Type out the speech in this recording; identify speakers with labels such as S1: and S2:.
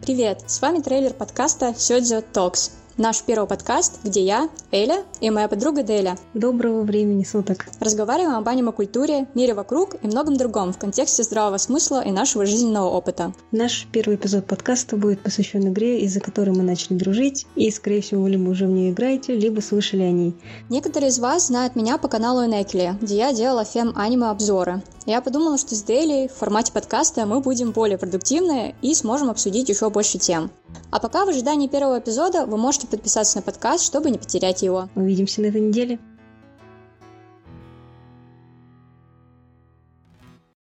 S1: Привет! С вами трейлер подкаста Сёдзё Talks наш первый подкаст, где я, Эля и моя подруга Деля.
S2: Доброго времени суток.
S1: Разговариваем об аниме-культуре, мире вокруг и многом другом в контексте здравого смысла и нашего жизненного опыта.
S2: Наш первый эпизод подкаста будет посвящен игре, из-за которой мы начали дружить, и, скорее всего, либо уже в нее играете, либо слышали о ней.
S1: Некоторые из вас знают меня по каналу Энекли, где я делала фем-аниме-обзоры. Я подумала, что с Дейли в формате подкаста мы будем более продуктивны и сможем обсудить еще больше тем. А пока в ожидании первого эпизода вы можете подписаться на подкаст, чтобы не потерять его.
S2: Увидимся на этой неделе.